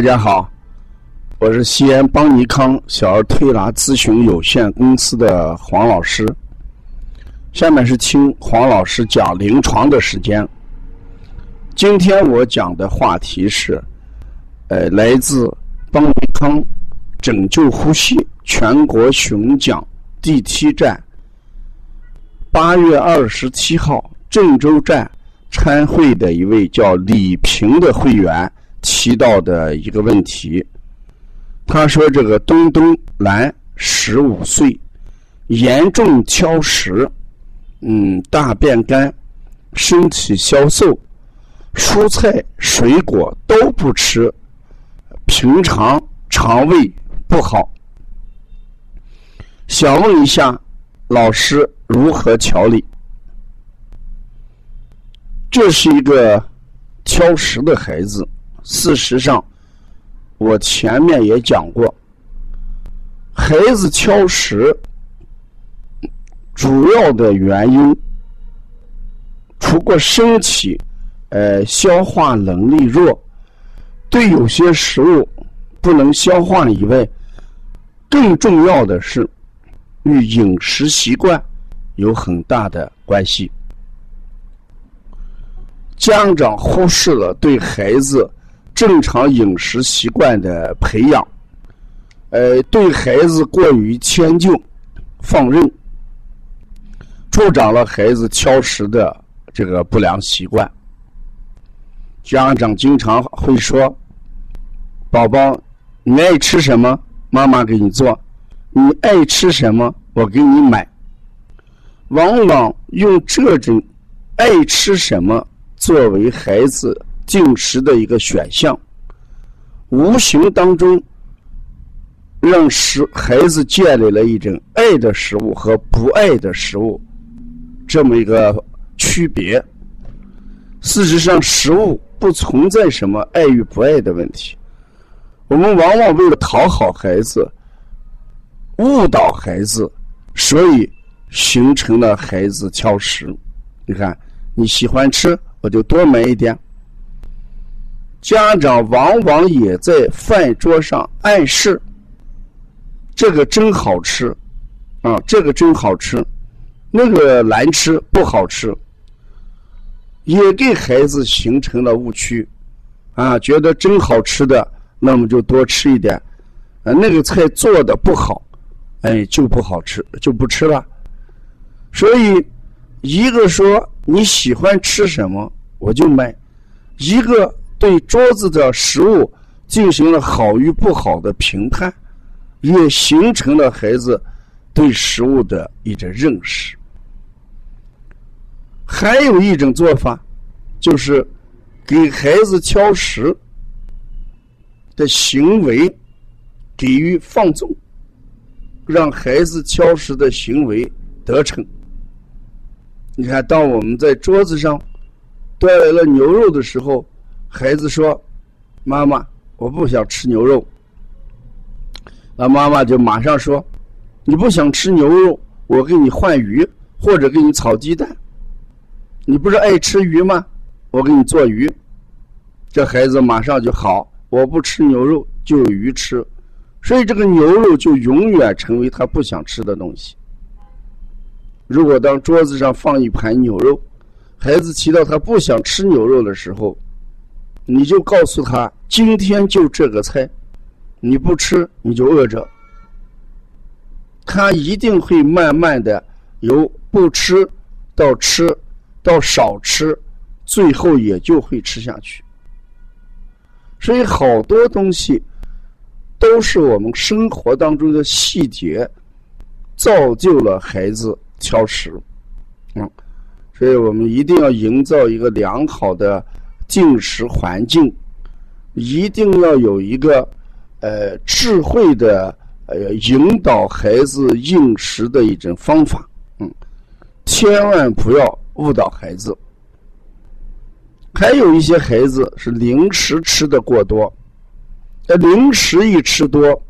大家好，我是西安邦尼康小儿推拿咨询有限公司的黄老师。下面是听黄老师讲临床的时间。今天我讲的话题是，呃，来自邦尼康拯救呼吸全国巡讲第七站，八月二十七号郑州站参会的一位叫李平的会员。提到的一个问题，他说：“这个东东兰十五岁，严重挑食，嗯，大便干，身体消瘦，蔬菜水果都不吃，平常肠胃不好，想问一下老师如何调理？这是一个挑食的孩子。”事实上，我前面也讲过，孩子挑食主要的原因，除过身体呃消化能力弱，对有些食物不能消化以外，更重要的是与饮食习惯有很大的关系。家长忽视了对孩子。正常饮食习惯的培养，呃，对孩子过于迁就、放任，助长了孩子挑食的这个不良习惯。家长经常会说：“宝宝，你爱吃什么，妈妈给你做；你爱吃什么，我给你买。”往往用这种爱吃什么作为孩子。进食的一个选项，无形当中让食孩子建立了一种爱的食物和不爱的食物这么一个区别。事实上，食物不存在什么爱与不爱的问题。我们往往为了讨好孩子，误导孩子，所以形成了孩子挑食。你看，你喜欢吃，我就多买一点。家长往往也在饭桌上暗示：“这个真好吃，啊，这个真好吃，那个难吃不好吃。”也给孩子形成了误区，啊，觉得真好吃的，那么就多吃一点；啊，那个菜做的不好，哎，就不好吃，就不吃了。所以，一个说你喜欢吃什么，我就买；一个。对桌子的食物进行了好与不好的评判，也形成了孩子对食物的一种认识。还有一种做法，就是给孩子挑食的行为给予放纵，让孩子挑食的行为得逞。你看，当我们在桌子上端来了牛肉的时候。孩子说：“妈妈，我不想吃牛肉。”那妈妈就马上说：“你不想吃牛肉，我给你换鱼，或者给你炒鸡蛋。你不是爱吃鱼吗？我给你做鱼。”这孩子马上就好，我不吃牛肉就有鱼吃，所以这个牛肉就永远成为他不想吃的东西。如果当桌子上放一盘牛肉，孩子提到他不想吃牛肉的时候，你就告诉他，今天就这个菜，你不吃你就饿着。他一定会慢慢的由不吃到吃到少吃，最后也就会吃下去。所以好多东西都是我们生活当中的细节，造就了孩子挑食。嗯，所以我们一定要营造一个良好的。进食环境一定要有一个呃智慧的呃引导孩子进食的一种方法，嗯，千万不要误导孩子。还有一些孩子是零食吃的过多，呃零食一吃多，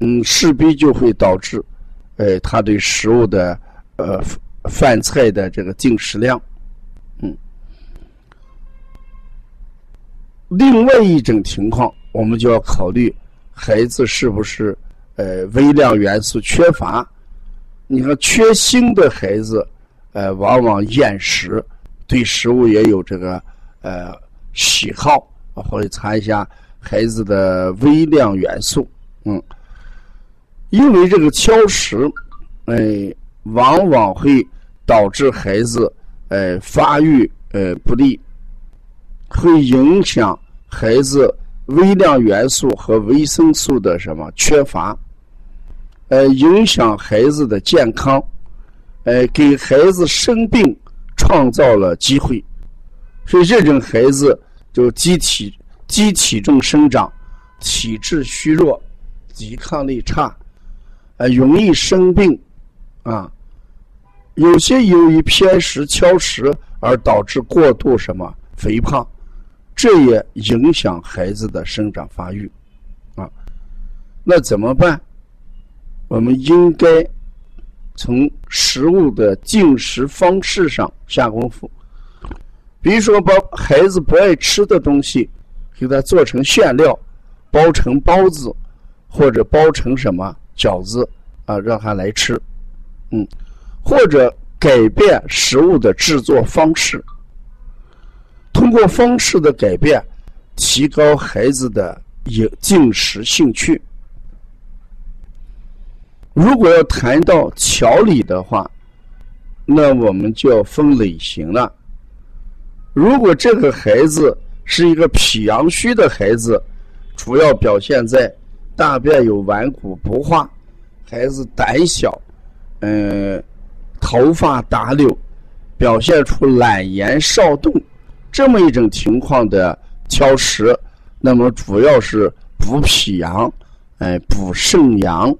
嗯，势必就会导致，呃，他对食物的呃饭菜的这个进食量。另外一种情况我们就要考虑孩子是不是呃微量元素缺乏。你看，缺锌的孩子，呃，往往厌食，对食物也有这个呃喜好，或者查一下孩子的微量元素，嗯，因为这个挑食，哎，往往会导致孩子呃发育呃不利，会影响孩子微量元素和维生素的什么缺乏，呃，影响孩子的健康，呃，给孩子生病创造了机会，所以这种孩子就机体机体重生长，体质虚弱，抵抗力差，呃，容易生病，啊，有些由于偏食挑食而导致过度什么肥胖。这也影响孩子的生长发育，啊，那怎么办？我们应该从食物的进食方式上下功夫。比如说，把孩子不爱吃的东西，给他做成馅料，包成包子，或者包成什么饺子啊，让他来吃。嗯，或者改变食物的制作方式。通过方式的改变，提高孩子的饮进食兴趣。如果要谈到调理的话，那我们就要分类型了。如果这个孩子是一个脾阳虚的孩子，主要表现在大便有顽固不化，孩子胆小，嗯，头发打绺，表现出懒言少动。这么一种情况的挑食，那么主要是补脾阳，哎，补肾阳，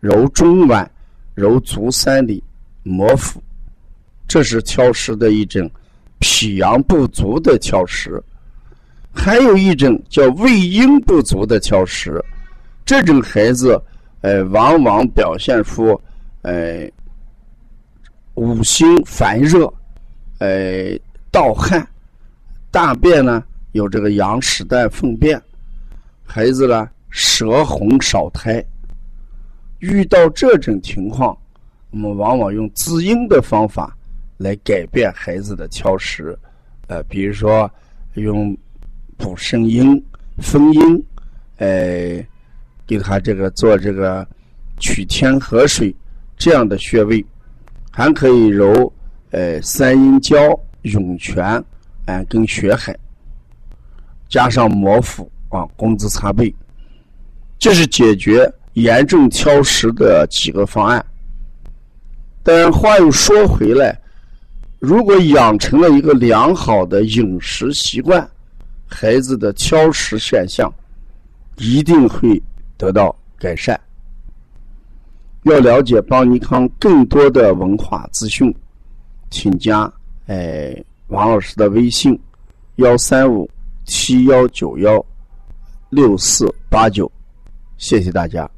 揉中脘，揉足三里，摩腹，这是挑食的一种脾阳不足的挑食。还有一种叫胃阴不足的挑食，这种孩子，呃，往往表现出，呃，五心烦热，呃，盗汗。大便呢有这个羊屎蛋粪便，孩子呢舌红少苔。遇到这种情况，我们往往用滋阴的方法来改变孩子的挑食。呃，比如说用补肾阴、丰阴，呃，给他这个做这个取天河水这样的穴位，还可以揉呃三阴交、涌泉。跟血海，加上摩腹啊，工资擦背，这是解决严重挑食的几个方案。但话又说回来，如果养成了一个良好的饮食习惯，孩子的挑食现象一定会得到改善。要了解邦尼康更多的文化资讯，请加哎。王老师的微信：幺三五七幺九幺六四八九，谢谢大家。